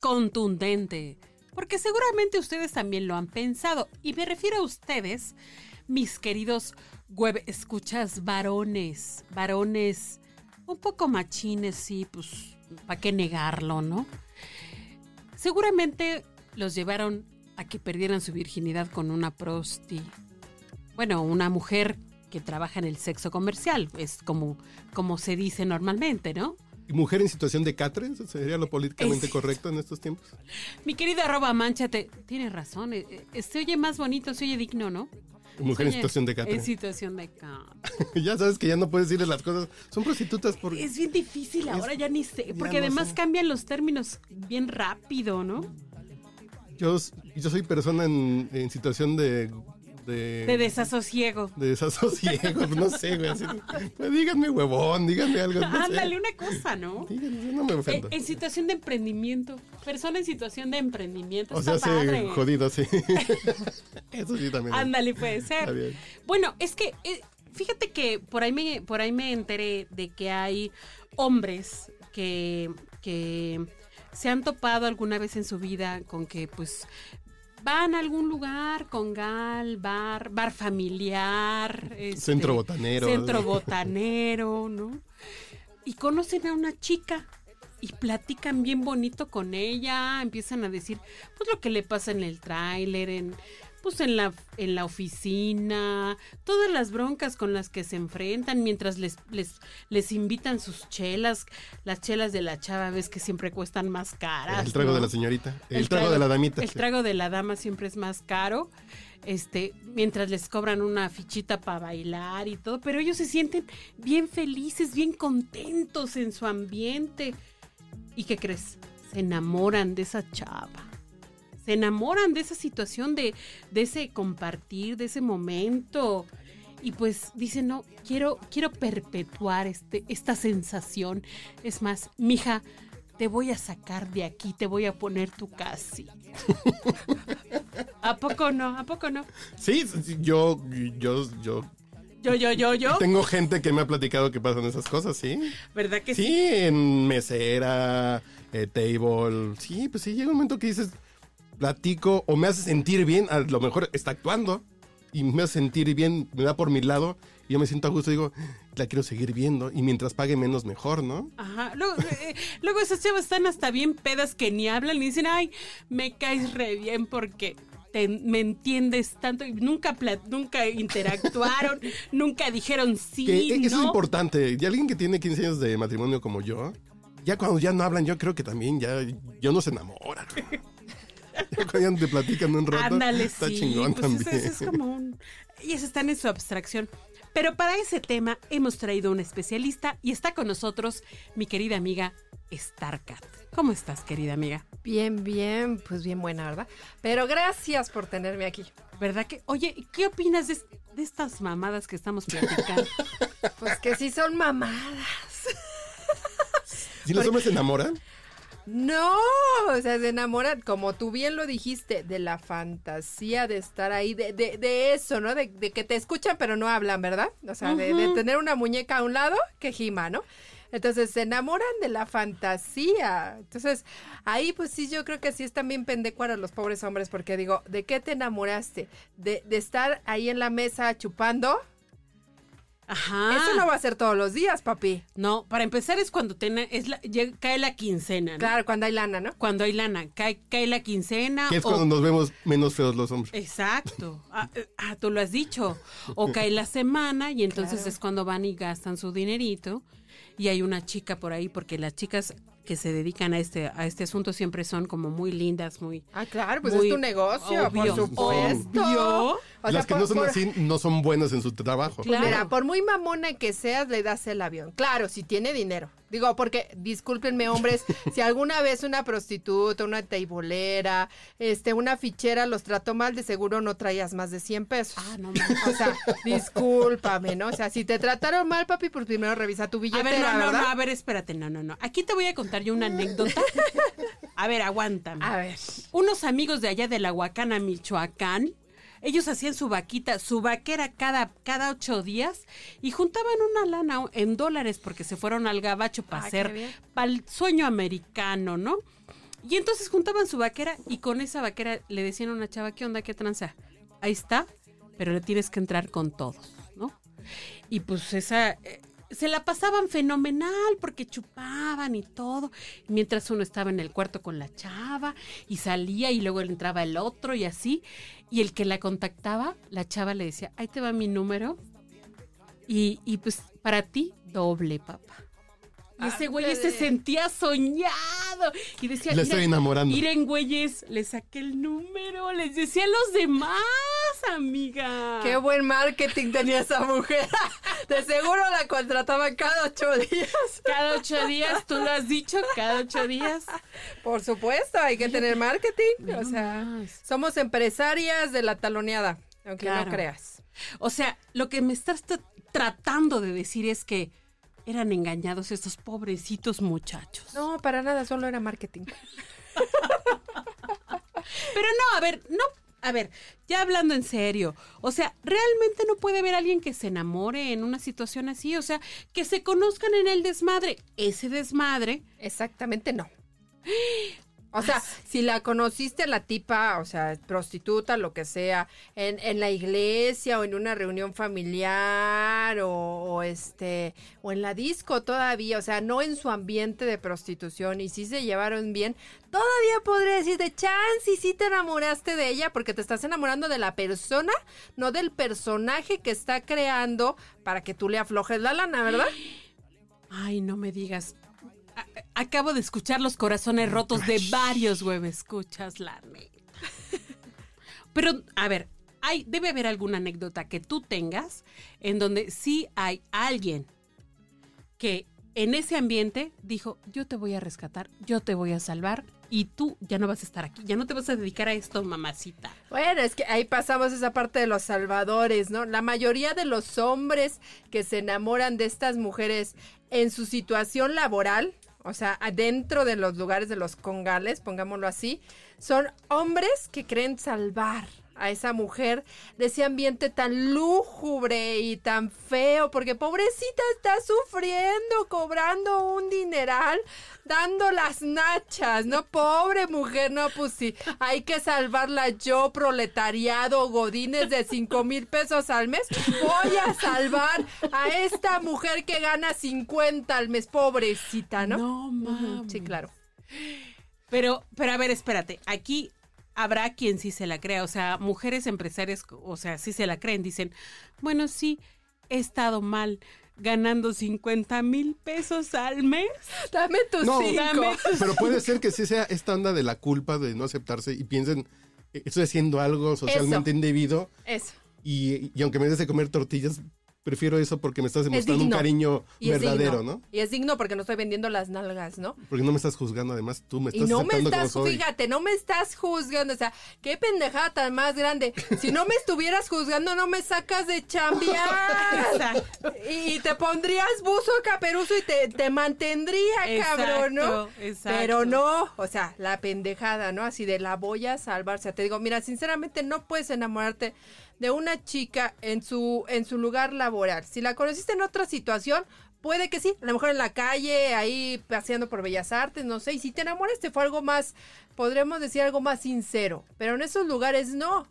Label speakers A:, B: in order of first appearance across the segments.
A: contundente, porque seguramente ustedes también lo han pensado, y me refiero a ustedes, mis queridos web escuchas varones, varones un poco machines, sí, pues, ¿para qué negarlo, no? Seguramente los llevaron a que perdieran su virginidad con una prosti. Bueno, una mujer que trabaja en el sexo comercial, es como, como se dice normalmente, ¿no?
B: ¿Mujer en situación de catre? ¿Sería lo políticamente
A: Es-
B: correcto en estos tiempos?
A: Mi querida arroba manchate, tienes razón, eh, eh, se oye más bonito, se oye digno, ¿no?
B: Mujer en situación de catre.
A: En situación de catre.
B: ya sabes que ya no puedes decirle las cosas. Son prostitutas por...
A: Es bien difícil, ahora ya ni sé, porque
B: no
A: además
B: sé.
A: cambian los términos bien rápido, ¿no?
B: Yo, yo soy persona en, en situación de... De,
A: De desasosiego.
B: de desasosiego, no sé, güey. así, pues díganme huevón, díganme algo. No sé.
A: Ándale, una cosa, ¿no?
B: Díganme, no me
A: Eh,
B: ofendo.
A: en situación de emprendimiento. Persona en situación de emprendimiento.
B: o sea,
A: está
B: se
A: padre.
B: jodido, sí. Eso sí también.
A: Ándale, puede ser.
B: Está bien.
A: Bueno, es que eh, fíjate que por ahí me, por ahí me enteré de que hay hombres que, que se han topado alguna vez en su vida con que pues van a algún lugar con gal, bar, bar familiar, este,
B: Centro botanero.
A: centro botanero, ¿no? Y conocen a una chica y platican bien bonito con ella, empiezan a decir pues lo que le pasa en el tráiler, en pues en la en la oficina, todas las broncas con las que se enfrentan mientras les les les invitan sus chelas, las chelas de la chava ves que siempre cuestan más caras.
B: El trago
A: ¿no?
B: de la señorita. El, trago, de la damita.
A: El
B: sí.
A: trago de la dama siempre es más caro. Este, mientras les cobran una fichita para bailar y todo, pero ellos se sienten bien felices, bien contentos en su ambiente. ¿Y qué crees? Se enamoran de esa chava. Se enamoran de esa situación, de, de ese compartir, de ese momento. Y pues dicen, no, quiero, quiero perpetuar este, esta sensación. Es más, mija, te voy a sacar de aquí, te voy a poner tu casi. ¿A poco no? ¿A poco no?
B: Sí, sí, yo, yo, yo
A: Yo, yo, yo, yo.
B: tengo gente que me ha platicado que pasan esas cosas, sí.
A: ¿Verdad que sí?
B: Sí, en mesera, eh, table. Sí, pues sí, llega un momento que dices, platico o me hace sentir bien, a lo mejor está actuando y me hace sentir bien, me da por mi lado y yo me siento a gusto y digo, la quiero seguir viendo y mientras pague menos mejor, ¿no?
A: Ajá. Luego, eh, luego esas chavas están hasta bien pedas que ni hablan y dicen, ay, me caes re bien porque te- me entiendes tanto y nunca, nunca interactuaron, nunca dijeron sí,
B: Que e- eso
A: ¿no?
B: es importante. Y alguien que tiene 15 años de matrimonio como yo, ya cuando ya no hablan, yo creo que también ya, ya no se enamora. ya cuando te platican un rato,
A: Ándale,
B: está
A: sí.
B: chingón
A: pues
B: también.
A: eso- eso es como un... Ellas están en su abstracción. Pero para ese tema hemos traído un especialista y está con nosotros mi querida amiga Starcat. ¿Cómo estás, querida amiga?
C: Bien, bien, pues bien buena, ¿verdad? Pero gracias por tenerme aquí.
A: ¿Verdad que? Oye, ¿qué opinas de estas mamadas que estamos platicando?
C: Pues que sí son mamadas.
B: Si los hombres se enamoran,
C: No, o sea, se enamoran, como tú bien lo dijiste, de la fantasía de estar ahí, de, de, de eso, ¿no? De, de que te escuchan pero no hablan, ¿verdad? O sea, de, de tener una muñeca a un lado que gima, ¿no? Entonces se enamoran de la fantasía. Entonces, ahí pues sí, yo creo que sí están bien pendecuaros los pobres hombres, porque digo, ¿de qué te enamoraste? ¿De, de estar ahí en la mesa chupando?
A: Ajá.
C: Eso no va a ser todos los días, papi.
A: No, para empezar es cuando ten- es la- llega- cae la quincena, ¿no?
C: Claro, cuando hay lana, ¿no?
A: Cuando hay lana, cae, cae la quincena.
B: que es
A: o-
B: cuando nos vemos menos feos los hombres.
A: Exacto. Ah, eh, ah, tú lo has dicho. O cae la semana y entonces
C: Claro.
A: es cuando van y gastan su dinerito. Y hay una chica por ahí, porque las chicas que se dedican a este, a este asunto siempre son como muy lindas, muy...
C: Ah, claro, pues
A: Muy
C: es tu negocio,
A: obvio,
C: por supuesto.
A: obvio.
C: O sea,
B: Las que
C: por-
B: no son
C: por-
B: así no son buenas en su trabajo.
A: Claro.
C: Mira, por muy mamona que seas, le das el avión. Claro, si tiene dinero. Digo, porque, discúlpenme, hombres, si alguna vez una prostituta, una teibolera, este, una fichera los trató mal, de seguro no traías más de 100 pesos.
A: Ah, no
C: O sea, discúlpame, ¿no? O sea, si te trataron mal, papi, pues primero revisa tu
A: A
C: billetera,
A: ver, no, no,
C: ¿verdad?
A: no, a ver, espérate, no, no, no. Aquí te voy a contar yo una anécdota. A ver, aguántame.
C: A ver.
A: Unos amigos de allá de la Huacana, Michoacán, ellos hacían su vaquita, su vaquera cada, cada ocho días y juntaban una lana en dólares porque se fueron al gabacho para
C: Ah,
A: hacer, para el sueño americano, ¿no? Y entonces juntaban su vaquera y con esa vaquera le decían a una chava, ¿qué onda, qué tranza? Ahí está, pero le tienes que entrar con todos, ¿no? Y pues esa... se la pasaban fenomenal porque chupaban y todo, mientras uno estaba en el cuarto con la chava y salía y luego entraba el otro y así. Y el que la contactaba, la chava le decía, ahí te va mi número. Y, y pues para ti, doble, papá. Y ese güey se sentía soñado. Y decía,
B: Le estoy enamorando.
A: Miren, güeyes, le saqué el número, les decía a los demás, amiga.
C: Qué buen marketing tenía esa mujer. De seguro la contrataban cada ocho días.
A: Cada ocho días, tú lo has dicho, cada ocho días.
C: Por supuesto, hay que tener marketing. O sea, somos empresarias de la taloneada, aunque
A: Claro.
C: no creas.
A: O sea, lo que me estás tra- tratando de decir es que eran engañados estos pobrecitos muchachos.
C: No, para nada, solo era marketing.
A: Pero no, a ver, no, a ver, ya hablando en serio, o sea, realmente no puede haber alguien que se enamore en una situación así, o sea, que se conozcan en el desmadre. Ese desmadre,
C: Exactamente no. O sea, si la conociste la tipa, o sea, prostituta, lo que sea, en, en la iglesia o en una reunión familiar o, o este o en la disco todavía, o sea, no en su ambiente de prostitución y si se llevaron bien, todavía podría decir de chance y sí te enamoraste de ella porque te estás enamorando de la persona, no del personaje que está creando para que tú le aflojes la lana, ¿verdad?
A: ay, no me digas. Acabo de escuchar los corazones rotos de varios huevos, escuchas la neta. Pero, a ver, hay, debe haber alguna anécdota que tú tengas en donde sí hay alguien que en ese ambiente dijo, yo te voy a rescatar, yo te voy a salvar y tú ya no vas a estar aquí, ya no te vas a dedicar a esto, mamacita.
C: Bueno, es que ahí pasamos esa parte de los salvadores, ¿no? La mayoría de los hombres que se enamoran de estas mujeres en su situación laboral, o sea, adentro de los lugares de los congales, pongámoslo así, son hombres que creen salvar a esa mujer de ese ambiente tan lúgubre y tan feo, porque pobrecita está sufriendo, cobrando un dineral, dando las nachas, ¿no? Pobre mujer, no, pues sí, hay que salvarla yo, proletariado, godines de cinco mil pesos al mes. Voy a salvar a esta mujer que gana 50 al mes, pobrecita, ¿no?
A: No, mames.
C: Sí, claro.
A: Pero, pero a ver, espérate, aquí habrá quien sí se la crea, o sea, mujeres empresarias, o sea, sí se la creen, dicen, bueno, sí, he estado mal ganando 50 mil pesos al mes.
C: Dame tus
B: No,
C: cinco.
A: Dame
B: Pero puede ser que sí sea esta onda de la culpa de no aceptarse y piensen, "Eh, estoy haciendo algo socialmente indebido
C: Eso.
B: y, y aunque me des de comer tortillas, prefiero eso porque me estás demostrando un cariño
C: Y
B: verdadero. ¿no?
C: Y es digno porque no estoy vendiendo las nalgas, ¿no?
B: Porque no me estás juzgando, además tú me
C: Y
B: estás
C: no me estás, fíjate, no me estás juzgando, o sea, qué pendejada tan más grande. Si no me estuvieras juzgando, no me sacas de chambear. Y, y te pondrías buzo caperuzo y te, te mantendría, cabrón, ¿no?
A: Exacto, exacto.
C: Pero no, o sea, la pendejada, ¿no? Así de la voy a salvar. O sea, te digo, mira, sinceramente no puedes enamorarte de una chica en su, en su lugar laboral. Si la conociste en otra situación, puede que sí, a lo mejor en la calle, ahí paseando por Bellas Artes, no sé, y si te enamoras te fue algo más, podremos decir algo más sincero, pero en esos lugares no,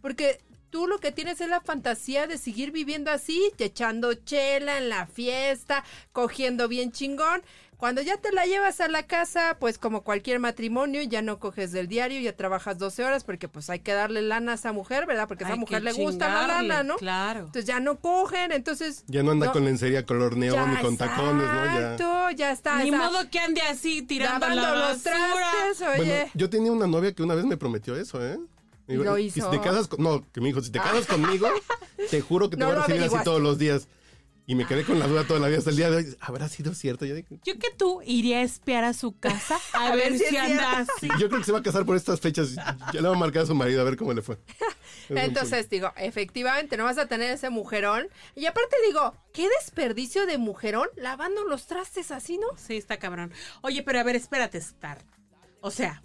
C: porque tú lo que tienes es la fantasía de seguir viviendo así, echando chela en la fiesta, cogiendo bien chingón. Cuando ya te la llevas a la casa, pues como cualquier matrimonio, ya no coges del diario, ya trabajas 12 horas porque pues hay que darle lana a esa mujer, ¿verdad? Porque a esa
A: Hay
C: mujer le gusta la lana, ¿no?
A: Claro.
C: Entonces ya no cogen, entonces...
B: Ya no anda
C: No.
B: con lencería color neón y con tacones, ¿no? Ya.
C: Exacto, ya está.
A: Ni
C: o sea,
A: modo que ande así tirando la
C: los trastes, oye.
B: Bueno, yo tenía una novia que una vez me prometió eso, ¿eh?
C: ¿Lo
B: "Y si
C: hizo?
B: te casas con... No, que me dijo, si te casas conmigo, te juro que te
C: No
B: voy a recibir así todos los días. Y me quedé con la duda toda la vida hasta el día de hoy. ¿Habrá sido cierto? Yo, digo,
A: Yo que tú iría a espiar a su casa a, ver,
C: ver si
A: si anda así.
B: yo creo que se va a casar por estas fechas. Ya le va a marcar a su marido a ver cómo le fue.
C: Entonces digo, efectivamente, no vas a tener ese mujerón. Y aparte digo, qué desperdicio de mujerón lavando los trastes así, ¿no?
A: Sí, está cabrón. Oye, pero a ver, espérate, Star. O sea,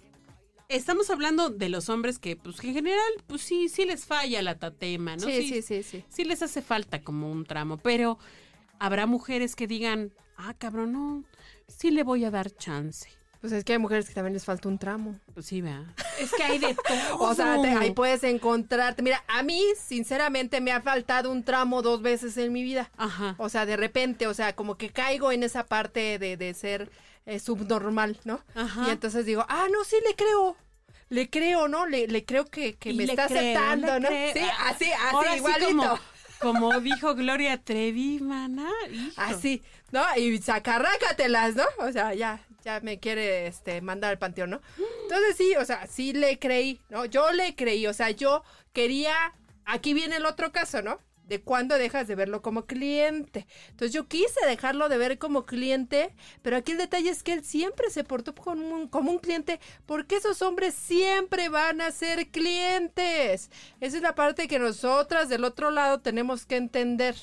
A: estamos hablando de los hombres que, pues, en general, pues sí, sí les falla la tatema, ¿no?
C: Sí, sí, sí, sí.
A: sí les hace falta como un tramo, pero habrá mujeres que digan, ah, cabrón, no, sí le voy a dar chance.
C: Pues es que hay mujeres que también les falta un tramo.
A: Pues sí, vea. Es que hay de todo.
C: O sea, te- ahí puedes encontrarte. Mira, a mí, sinceramente, me ha faltado un tramo dos veces en mi vida.
A: Ajá.
C: O sea, de repente, o sea, como que caigo en esa parte de, de ser eh, subnormal, ¿no?
A: Ajá.
C: Y entonces digo, ah, no, sí le creo. Le creo, ¿no? Le, le creo que, que me está
A: creo,
C: aceptando, ¿no?
A: creo.
C: Sí, así,
A: Ahora
C: así,
A: sí
C: igualito.
A: como, como dijo Gloria Trevi, mana. hijo.
C: Así, ¿no? Y sacarrácatelas, ¿no? O sea, ya, ya me quiere este mandar al panteón, ¿no? Entonces sí, o sea, sí le creí, ¿no? Yo le creí, o sea, yo quería. Aquí viene el otro caso, ¿no? De cuándo dejas de verlo como cliente. Entonces yo quise dejarlo de ver como cliente, pero aquí el detalle es que él siempre se portó como un, como un cliente, porque esos hombres siempre van a ser clientes. Esa es la parte que nosotras del otro lado tenemos que entender.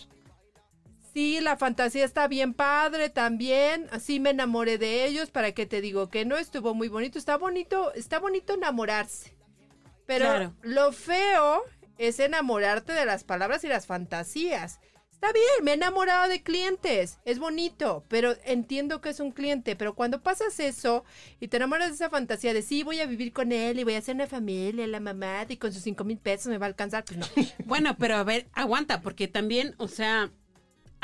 C: Sí, la fantasía está bien padre también. Así me enamoré de ellos. ¿Para qué te digo que no? Estuvo muy bonito. Está bonito, está bonito enamorarse. Pero
A: Claro.
C: lo feo es enamorarte de las palabras y las fantasías. Está bien, me he enamorado de clientes, es bonito, pero entiendo que es un cliente, pero cuando pasas eso y te enamoras de esa fantasía de sí, voy a vivir con él y voy a hacer una familia, la mamá, y con sus cinco mil pesos me va a alcanzar, pues no.
A: Bueno, pero a ver, aguanta, porque también, o sea,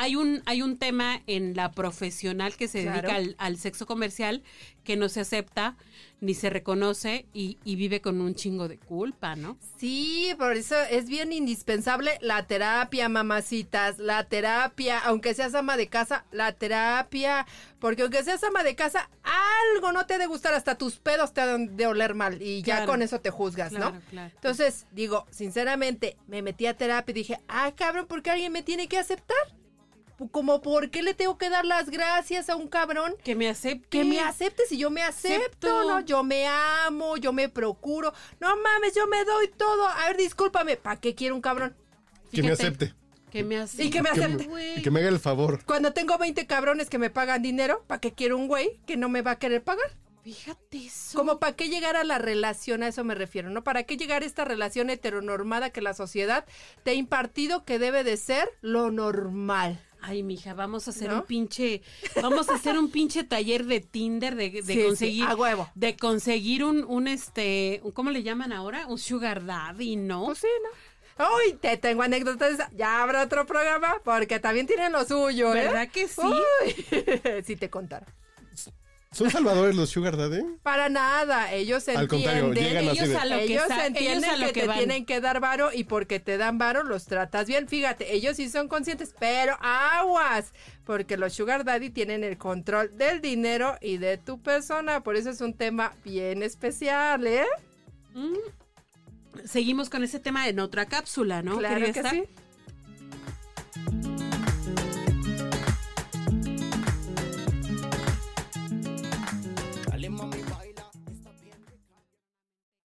A: hay un, hay un tema en la profesional que se
C: Claro.
A: dedica al, al sexo comercial que no se acepta ni se reconoce y, y vive con un chingo de culpa, ¿no?
C: Sí, por eso es bien indispensable la terapia, mamacitas, la terapia, aunque seas ama de casa, la terapia, porque aunque seas ama de casa, algo no te ha de gustar, hasta tus pedos te han de oler mal y ya
A: Claro.
C: con eso te juzgas,
A: Claro,
C: ¿no?
A: claro.
C: Entonces, digo, sinceramente, me metí a terapia y dije, ah, cabrón, ¿por qué alguien me tiene que aceptar? Como, ¿por qué le tengo que dar las gracias a un cabrón?
A: Que me acepte.
C: Que me acepte si yo me acepto,
A: Acepto.
C: ¿no? Yo me amo, yo me procuro. No mames, yo me doy todo. A ver, discúlpame, ¿para qué quiero un cabrón?
B: Que me acepte.
A: Que me acepte.
C: Y que me acepte.
B: Y que me haga el favor.
C: Cuando tengo 20 cabrones que me pagan dinero, ¿para qué quiero un güey que no me va a querer pagar?
A: Fíjate eso.
C: Como para qué llegar a la relación, a eso me refiero, ¿no? ¿Para qué llegar a esta relación heteronormada que la sociedad te ha impartido que debe de ser lo normal?
A: Ay, mija, vamos a hacer
C: ¿No?
A: un pinche, vamos a hacer un pinche taller de Tinder de, de
C: Sí, sí,
A: conseguir,
C: a huevo.
A: de conseguir un, un este, un- ¿cómo le llaman ahora? Un sugar daddy, ¿no?
C: Pues sí, ¿no? Uy, te tengo anécdotas. Ya habrá otro programa porque también tienen lo suyo, ¿eh?
A: ¿Verdad que sí?
C: Uy, si te contara.
B: ¿Son salvadores los Sugar Daddy?
C: Para nada, ellos
B: Al contrario,
C: entienden.
B: llegan así
A: ellos
B: de-
A: a lo que
C: ellos entienden
A: ellos a lo
C: que,
A: que
C: te
A: van.
C: tienen que dar varo y porque te dan varo los tratas bien. Fíjate, ellos sí son conscientes, pero aguas, porque los sugar daddy tienen el control del dinero y de tu persona, por eso es un tema bien especial, ¿eh?
A: Mm. Seguimos con ese tema en otra cápsula, ¿no?
C: claro que sí.